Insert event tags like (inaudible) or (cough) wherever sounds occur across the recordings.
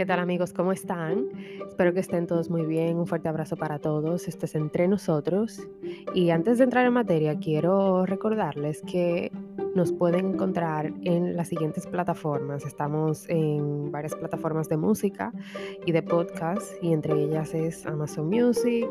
¿Qué tal amigos? ¿Cómo están? Espero que estén todos muy bien. Un fuerte abrazo para todos. Esto es Entre Nosotros. Y antes de entrar en materia, quiero recordarles que nos pueden encontrar en las siguientes plataformas. Estamos en varias plataformas de música y de podcast y entre ellas es Amazon Music,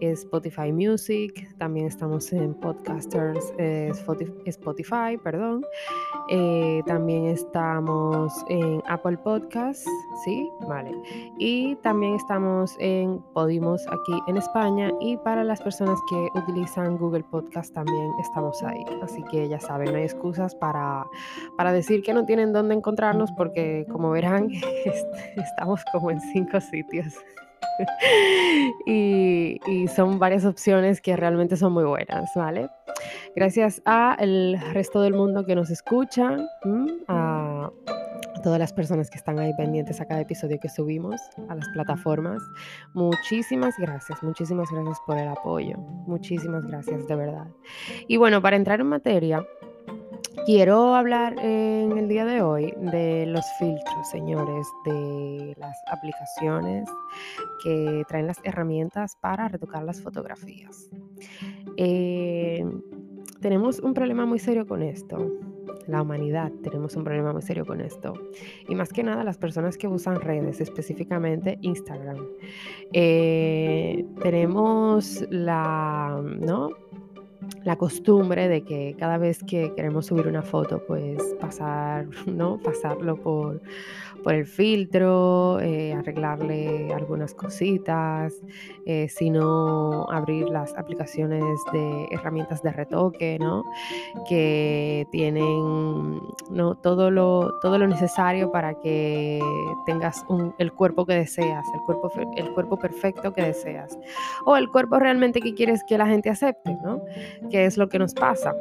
Spotify Music, también estamos en Podcasters, eh, Spotify, perdón. Eh, también estamos en Apple Podcasts, ¿sí? Vale. Y también estamos en Podimos aquí en España y para las personas que utilizan Google Podcast también estamos ahí. Así que ya saben, no hay excusas para, para decir que no tienen dónde encontrarnos porque como verán (laughs) estamos como en cinco sitios. (laughs) y, y, son varias opciones que realmente son muy buenas, ¿vale? Gracias a el resto del mundo que nos escucha, a todas las personas que están ahí pendientes a cada episodio que subimos a las plataformas. Muchísimas gracias, muchísimas gracias por el apoyo. Muchísimas gracias, de verdad. Y bueno, para entrar en materia, Quiero hablar en el día de hoy de los filtros, señores, de las aplicaciones que traen las herramientas para retocar las fotografías. Eh, tenemos un problema muy serio con esto. La humanidad tenemos un problema muy serio con esto. Y más que nada las personas que usan redes, específicamente Instagram. Eh, tenemos la, ¿no? La costumbre de que cada vez que queremos subir una foto, pues pasar, (laughs) ¿no? Pasarlo por, por el filtro, eh, arreglarle algunas cositas, eh, sino abrir las aplicaciones de herramientas de retoque, ¿no? Que tienen ¿no? todo, lo, todo lo necesario para que tengas el cuerpo que deseas, el cuerpo, el cuerpo perfecto que deseas, o el cuerpo realmente que quieres que la gente acepte, ¿no? Que es lo que nos pasa.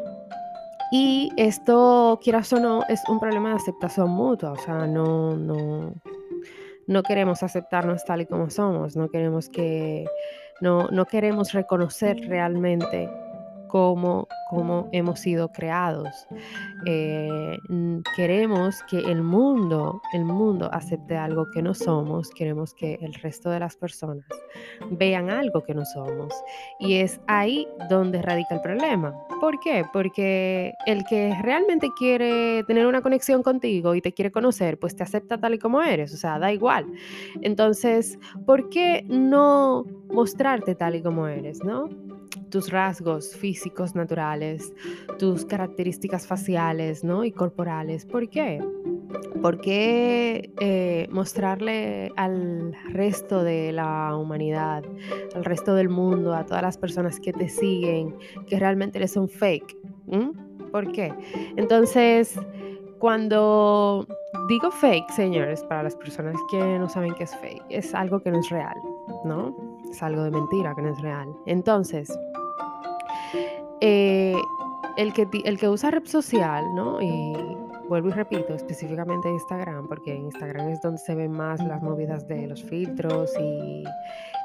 Y esto, quieras o no, es un problema de aceptación mutua, o sea, no, no, no queremos aceptarnos tal y como somos, no queremos que, no, no queremos reconocer realmente cómo, cómo hemos sido creados. Eh, queremos que el mundo, el mundo acepte algo que no somos, queremos que el resto de las personas vean algo que no somos. Y es ahí donde radica el problema. ¿Por qué? Porque el que realmente quiere tener una conexión contigo y te quiere conocer, pues te acepta tal y como eres, o sea, da igual. Entonces, ¿por qué no mostrarte tal y como eres, no? tus rasgos físicos naturales, tus características faciales ¿no? y corporales. ¿Por qué? ¿Por qué eh, mostrarle al resto de la humanidad, al resto del mundo, a todas las personas que te siguen, que realmente eres un fake? ¿Por qué? Entonces, cuando digo fake, señores, para las personas que no saben qué es fake, es algo que no es real, ¿no? Es algo de mentira que no es real. Entonces, eh, el, que, el que usa red social, ¿no? Y vuelvo y repito, específicamente Instagram, porque en Instagram es donde se ven más las movidas de los filtros y,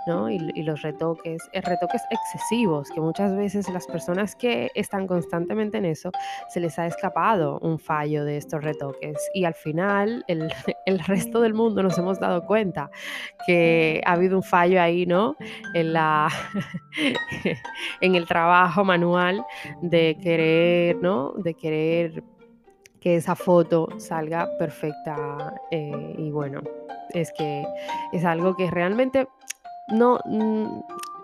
¿no? y, los retoques, eh, retoques excesivos, que muchas veces las personas que están constantemente en eso se les ha escapado un fallo de estos retoques y al final el, (laughs) el resto del mundo nos hemos dado cuenta que ha habido un fallo ahí, ¿no? En, la, (laughs) en el trabajo manual de querer, ¿no? De querer que esa foto salga perfecta eh, y bueno, es que es algo que realmente no, mm,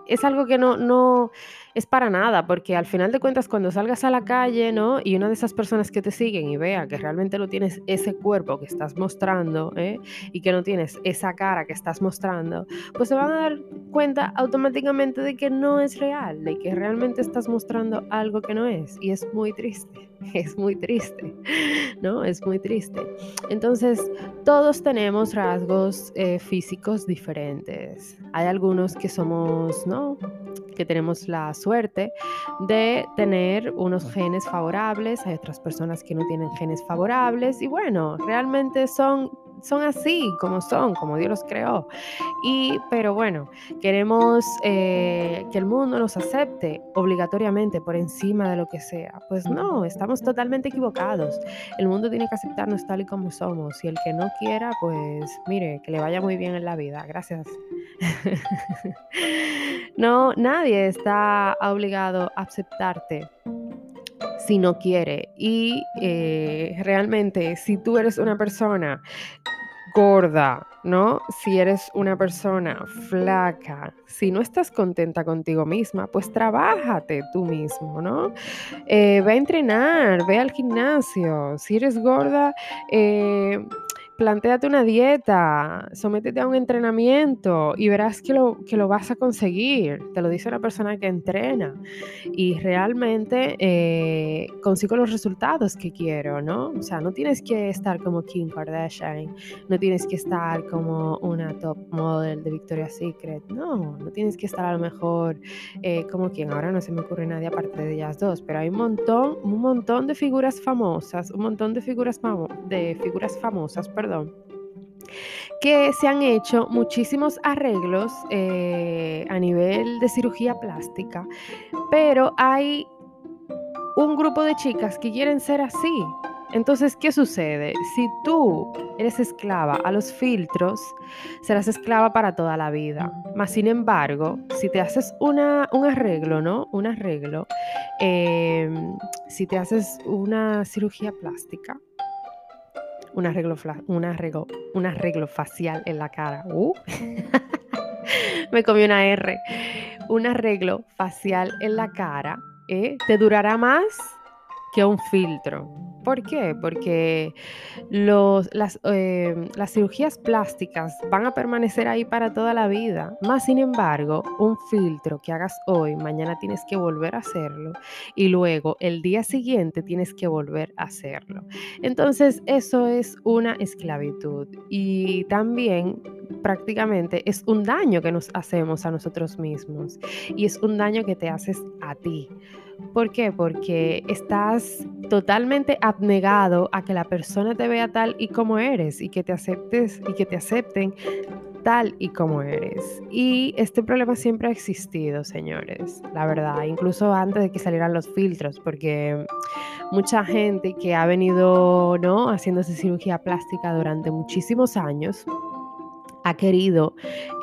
es algo que no, no es para nada, porque al final de cuentas cuando salgas a la calle, ¿no? Y una de esas personas que te siguen y vea que realmente no tienes ese cuerpo que estás mostrando, ¿eh? Y que no tienes esa cara que estás mostrando, pues se van a dar cuenta automáticamente de que no es real, de que realmente estás mostrando algo que no es. Y es muy triste, (laughs) es muy triste, ¿no? Es muy triste. Entonces, todos tenemos rasgos eh, físicos diferentes. Hay algunos que somos, ¿no? Que tenemos la suerte de tener unos genes favorables, hay otras personas que no tienen genes favorables y bueno, realmente son son así, como son, como Dios los creó. Y, pero bueno, queremos eh, que el mundo nos acepte obligatoriamente por encima de lo que sea. Pues no, estamos totalmente equivocados. El mundo tiene que aceptarnos tal y como somos. Y el que no quiera, pues mire, que le vaya muy bien en la vida. Gracias. (laughs) no, nadie está obligado a aceptarte si no quiere. Y eh, realmente, si tú eres una persona gorda, ¿no? Si eres una persona flaca, si no estás contenta contigo misma, pues trabájate tú mismo, ¿no? Eh, ve a entrenar, ve al gimnasio. Si eres gorda, eh, plantéate una dieta, sométete a un entrenamiento y verás que lo, que lo vas a conseguir. Te lo dice una persona que entrena y realmente eh, consigo los resultados que quiero, ¿no? O sea, no tienes que estar como Kim Kardashian, no tienes que estar como una top model de Victoria's Secret, no, no tienes que estar a lo mejor eh, como quien, ahora no se me ocurre nadie aparte de ellas dos, pero hay un montón, un montón de figuras famosas, un montón de figuras, de figuras famosas, que se han hecho muchísimos arreglos eh, a nivel de cirugía plástica, pero hay un grupo de chicas que quieren ser así. Entonces, ¿qué sucede? Si tú eres esclava a los filtros, serás esclava para toda la vida. Más sin embargo, si te haces una, un arreglo, ¿no? Un arreglo, em, si te haces una cirugía plástica, un arreglo, un arreglo, un arreglo facial en la cara. Uh. (laughs) Me comí una R. Un arreglo facial en la cara ¿eh? te durará más que un filtro. ¿Por qué? Porque las, em, las, cirugías plásticas van a permanecer ahí para toda la vida. Más sin embargo, un filtro que hagas hoy, mañana tienes que volver a hacerlo y luego el día siguiente tienes que volver a hacerlo. Entonces, eso es una esclavitud y también prácticamente es un daño que nos hacemos a nosotros mismos y es un daño que te haces a ti. ¿Por qué? Porque estás totalmente abnegado a que la persona te vea tal y como eres y que te aceptes y que te acepten tal y como eres. Y este problema siempre ha existido, señores, la verdad, incluso antes de que salieran los filtros, porque mucha gente que ha venido, ¿no? haciéndose cirugía plástica durante muchísimos años ha querido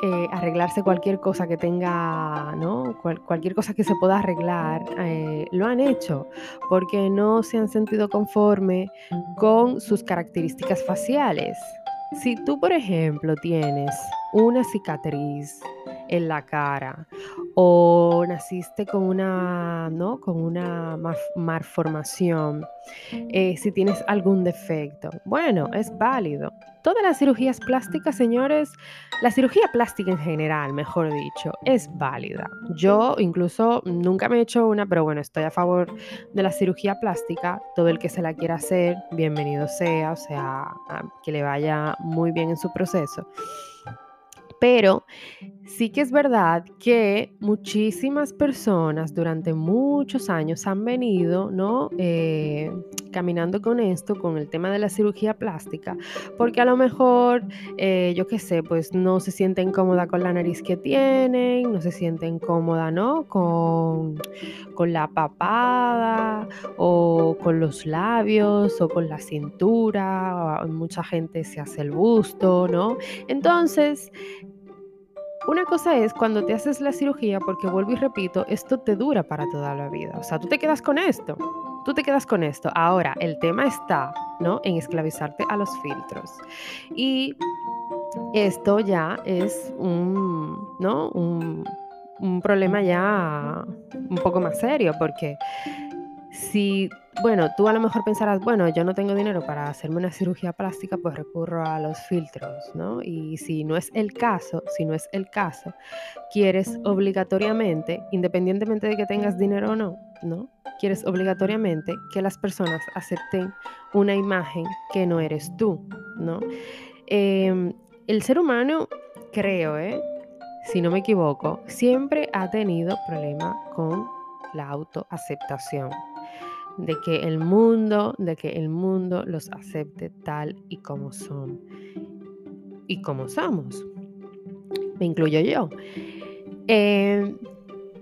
eh, arreglarse cualquier cosa que tenga, ¿no? cualquier cosa que se pueda arreglar, eh, lo han hecho porque no se han sentido conforme con sus características faciales. Si tú, por ejemplo, tienes una cicatriz en la cara o naciste con una, ¿no? con una malformación, eh, si tienes algún defecto, bueno, es válido. Todas las cirugías plásticas, señores, la cirugía plástica en general, mejor dicho, es válida. Yo incluso nunca me he hecho una, pero bueno, estoy a favor de la cirugía plástica. Todo el que se la quiera hacer, bienvenido sea, o sea, que le vaya muy bien en su proceso. Pero sí que es verdad que muchísimas personas durante muchos años han venido, ¿no? Eh, caminando con esto, con el tema de la cirugía plástica, porque a lo mejor, eh, yo qué sé, pues no se sienten cómoda con la nariz que tienen, no se sienten cómoda, ¿no? Con, con la papada o con los labios o con la cintura, mucha gente se hace el busto, ¿no? Entonces, una cosa es cuando te haces la cirugía, porque vuelvo y repito, esto te dura para toda la vida. O sea, tú te quedas con esto. Tú te quedas con esto. Ahora, el tema está, ¿no? En esclavizarte a los filtros. Y esto ya es un, ¿no? Un, un problema ya un poco más serio, porque si, bueno, tú a lo mejor pensarás, bueno, yo no tengo dinero para hacerme una (laughs) cirugía plástica, pues recurro a los filtros, ¿no? Y si no es el caso, si no es el caso, quieres obligatoriamente, independientemente de que tengas dinero o no, ¿no? Quieres obligatoriamente que las personas acepten una imagen que no eres tú, ¿no? Em, el ser humano, creo, ¿eh? si no me equivoco, siempre ha tenido problema con la autoaceptación. De que el mundo, de que el mundo los acepte tal y como son y como somos. Me incluyo yo. Eh,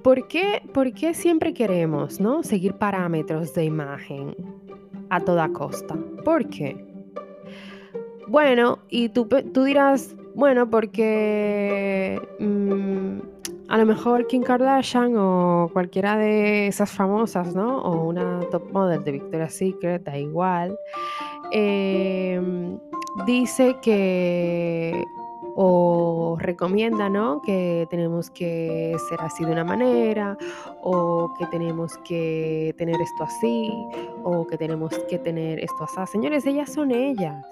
¿por, qué, ¿Por qué siempre queremos ¿no? seguir parámetros de imagen a toda costa? ¿Por qué? Bueno, y tú, tú dirás, bueno, porque mm, a lo mejor Kim Kardashian o cualquiera de esas famosas, ¿no? O una top model de Victoria's Secret, da igual, em, dice que o recomienda, ¿no? Que tenemos que ser así de una manera, o que tenemos que tener esto así, o que tenemos que tener esto así. Señores, ellas son ellas.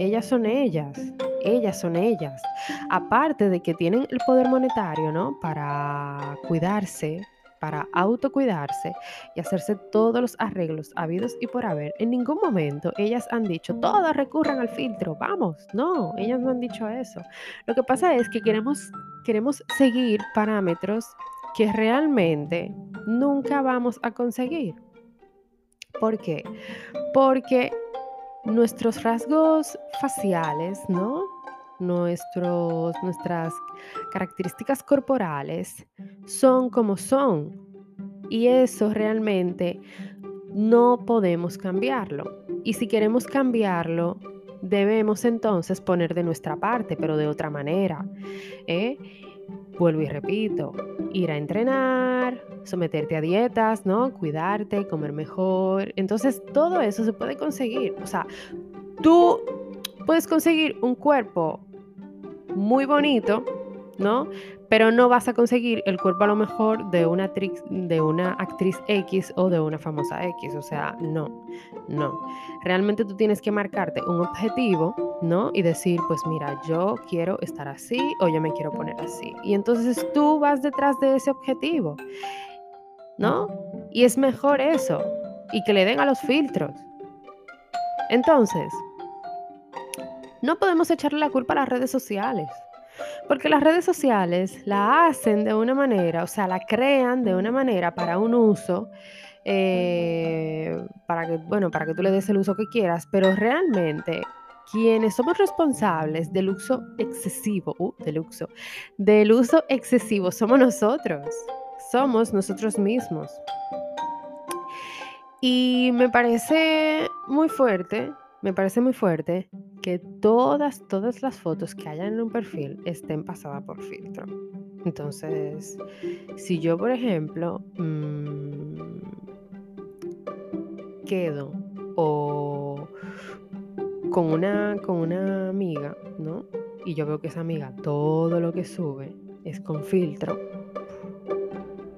Ellas son ellas, ellas son ellas. Aparte de que tienen el poder monetario, ¿no? Para cuidarse, para autocuidarse y hacerse todos los arreglos habidos y por haber. En ningún momento ellas han dicho, todas recurran al filtro, vamos. No, ellas no han dicho eso. Lo que pasa es que queremos, queremos seguir parámetros que realmente nunca vamos a conseguir. ¿Por qué? Porque nuestros rasgos faciales, ¿no? Nuestros, nuestras características corporales son como son. Y eso realmente no podemos cambiarlo. Y si queremos cambiarlo, debemos entonces poner de nuestra parte, pero de otra manera. ¿eh? Vuelvo y repito, ir a entrenar, someterte a dietas, ¿no? Cuidarte, comer mejor. Entonces, todo eso se puede conseguir. O sea, tú puedes conseguir un cuerpo muy bonito, ¿no? Pero no vas a conseguir el cuerpo a lo mejor de una, actriz, de una actriz X o de una famosa X. O sea, no, no. Realmente tú tienes que marcarte un objetivo, ¿no? Y decir, pues mira, yo quiero estar así o yo me quiero poner así. Y entonces tú vas detrás de ese objetivo, ¿no? Y es mejor eso. Y que le den a los filtros. Entonces, no podemos echarle la culpa a las redes sociales. Porque las redes sociales la hacen de una manera, o sea, la crean de una manera para un uso, eh, para que, bueno, para que tú le des el uso que quieras, pero realmente quienes somos responsables del uso excesivo, uh, del uso, del uso excesivo somos nosotros, somos nosotros mismos. Y me parece muy fuerte me parece muy fuerte que todas, todas las fotos que hayan en un perfil estén pasadas por filtro. Entonces, si yo, por ejemplo, mm, quedo o con una, con una amiga, ¿no? Y yo veo que esa amiga todo lo que sube es con filtro.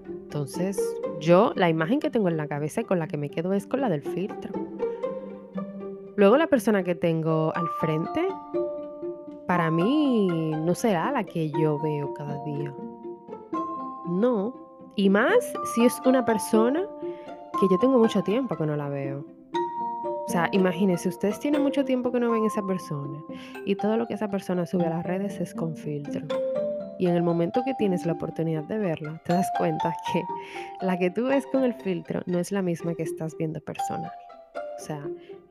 Entonces, yo la imagen que tengo en la cabeza y con la que me quedo es con la del filtro. Luego la persona que tengo al frente, para mí no será la que yo veo cada día. No. Y más si es una persona que yo tengo mucho tiempo que no la veo. O sea, imagínense, ustedes tienen mucho tiempo que no ven esa persona y todo lo que esa persona sube a las redes es con filtro. Y en el momento que tienes la oportunidad de verla, te das cuenta (laughs) que la que tú ves con el filtro no es la misma que estás viendo personal. O sea,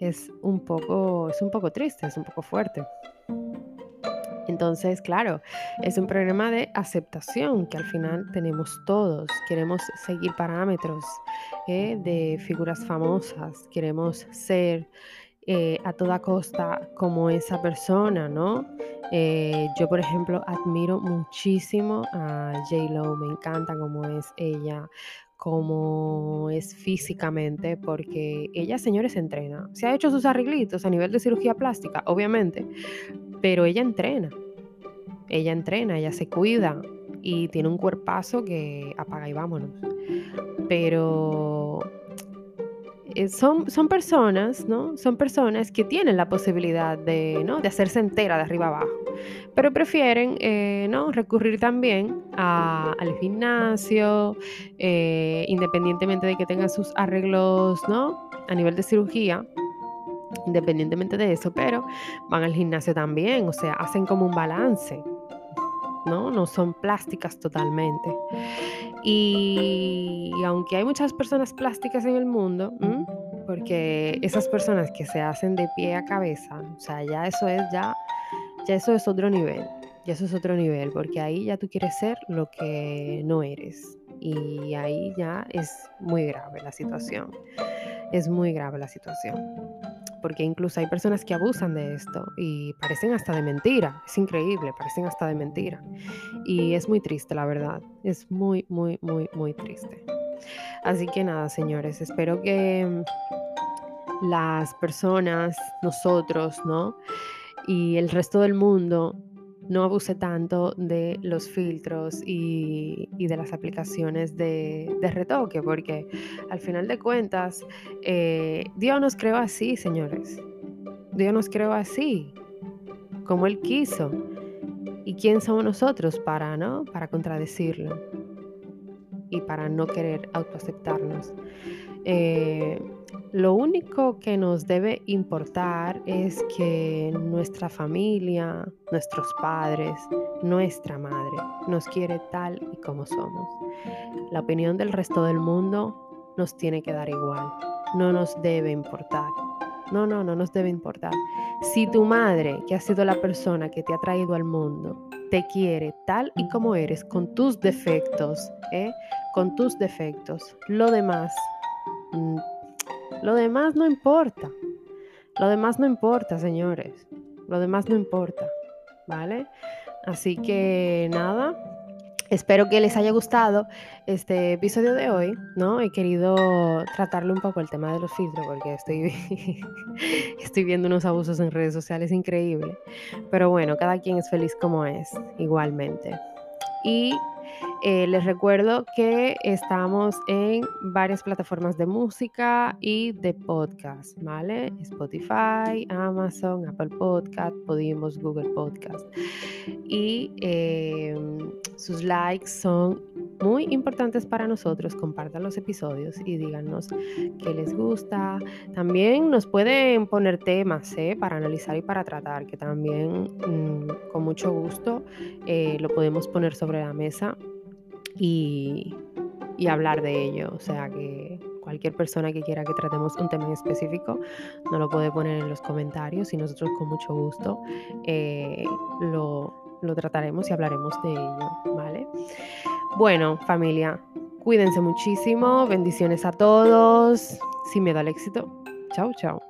es un poco, es un poco triste, es un poco fuerte. Entonces, claro, es un problema de aceptación que al final tenemos todos. Queremos seguir parámetros ¿eh? de figuras famosas, queremos ser eh, a toda costa como esa persona, ¿no? Eh, yo, por ejemplo, admiro muchísimo a J. Lo, me encanta cómo es ella, cómo es físicamente, porque ella, señores, entrena. Se ha hecho sus arreglitos a nivel de cirugía plástica, obviamente, pero ella entrena. Ella entrena, ella se cuida y tiene un cuerpazo que apaga y vámonos. Pero eh, son, son personas, ¿no? Son personas que tienen la posibilidad de, ¿no? de hacerse entera de arriba abajo, pero prefieren, eh, ¿no? Recurrir también al gimnasio, eh, independientemente de que tengan sus arreglos, ¿no? A nivel de cirugía, independientemente de eso, pero van al gimnasio también, o sea, hacen como un balance, ¿no? No son plásticas totalmente. Y, aunque hay muchas personas plásticas en el mundo, porque esas personas que se hacen de pie a cabeza, o sea, ya eso es ya, ya eso es otro nivel, ya eso es otro nivel, porque ahí ya tú quieres ser lo que no eres y ahí ya es muy grave la situación, es muy grave la situación, porque incluso hay personas que abusan de esto y parecen hasta de mentira, es increíble, parecen hasta de mentira y es muy triste la verdad, es muy, muy, muy, muy triste. Así que nada, señores, espero que las personas, nosotros, ¿no? Y el resto del mundo no abuse tanto de los filtros y, de las aplicaciones de, retoque, porque al final de cuentas, eh, Dios nos creó así, señores. Dios nos creó así, como Él quiso. ¿Y quién somos nosotros para, no? Para contradecirlo y para no querer autoaceptarnos. Eh, lo único que nos debe importar es que nuestra familia, nuestros padres, nuestra madre nos quiere tal y como somos. La opinión del resto del mundo nos tiene que dar igual, no nos debe importar. No, no, no nos debe importar. Si tu madre, que ha sido la persona que te ha traído al mundo, te quiere tal y como eres, con tus defectos, ¿eh? con tus defectos, lo demás mm, lo demás no importa. Lo demás no importa, señores. Lo demás no importa. ¿Vale? Así que nada. Espero que les haya gustado este episodio de hoy, ¿no? He querido tratarle un poco el tema de los filtros porque estoy, (laughs) estoy viendo unos abusos en redes sociales increíbles. Pero bueno, cada quien es feliz como es, igualmente. Y eh, les recuerdo que estamos en varias plataformas de música y de podcast, ¿vale? Spotify, Amazon, Apple Podcast, Podimos, Google Podcast. Y em, sus likes son muy importantes para nosotros. Compartan los episodios y díganos qué les gusta. También nos pueden poner temas ¿eh? para analizar y para tratar, que también mm, con mucho gusto eh, lo podemos poner sobre la mesa y, hablar de ello. O sea que cualquier persona que quiera que tratemos un tema en específico nos lo puede poner en los comentarios y nosotros con mucho gusto eh, lo, lo trataremos y hablaremos de ello, ¿vale? Bueno, familia, cuídense muchísimo, bendiciones a todos, sin miedo al éxito. Chao, chao.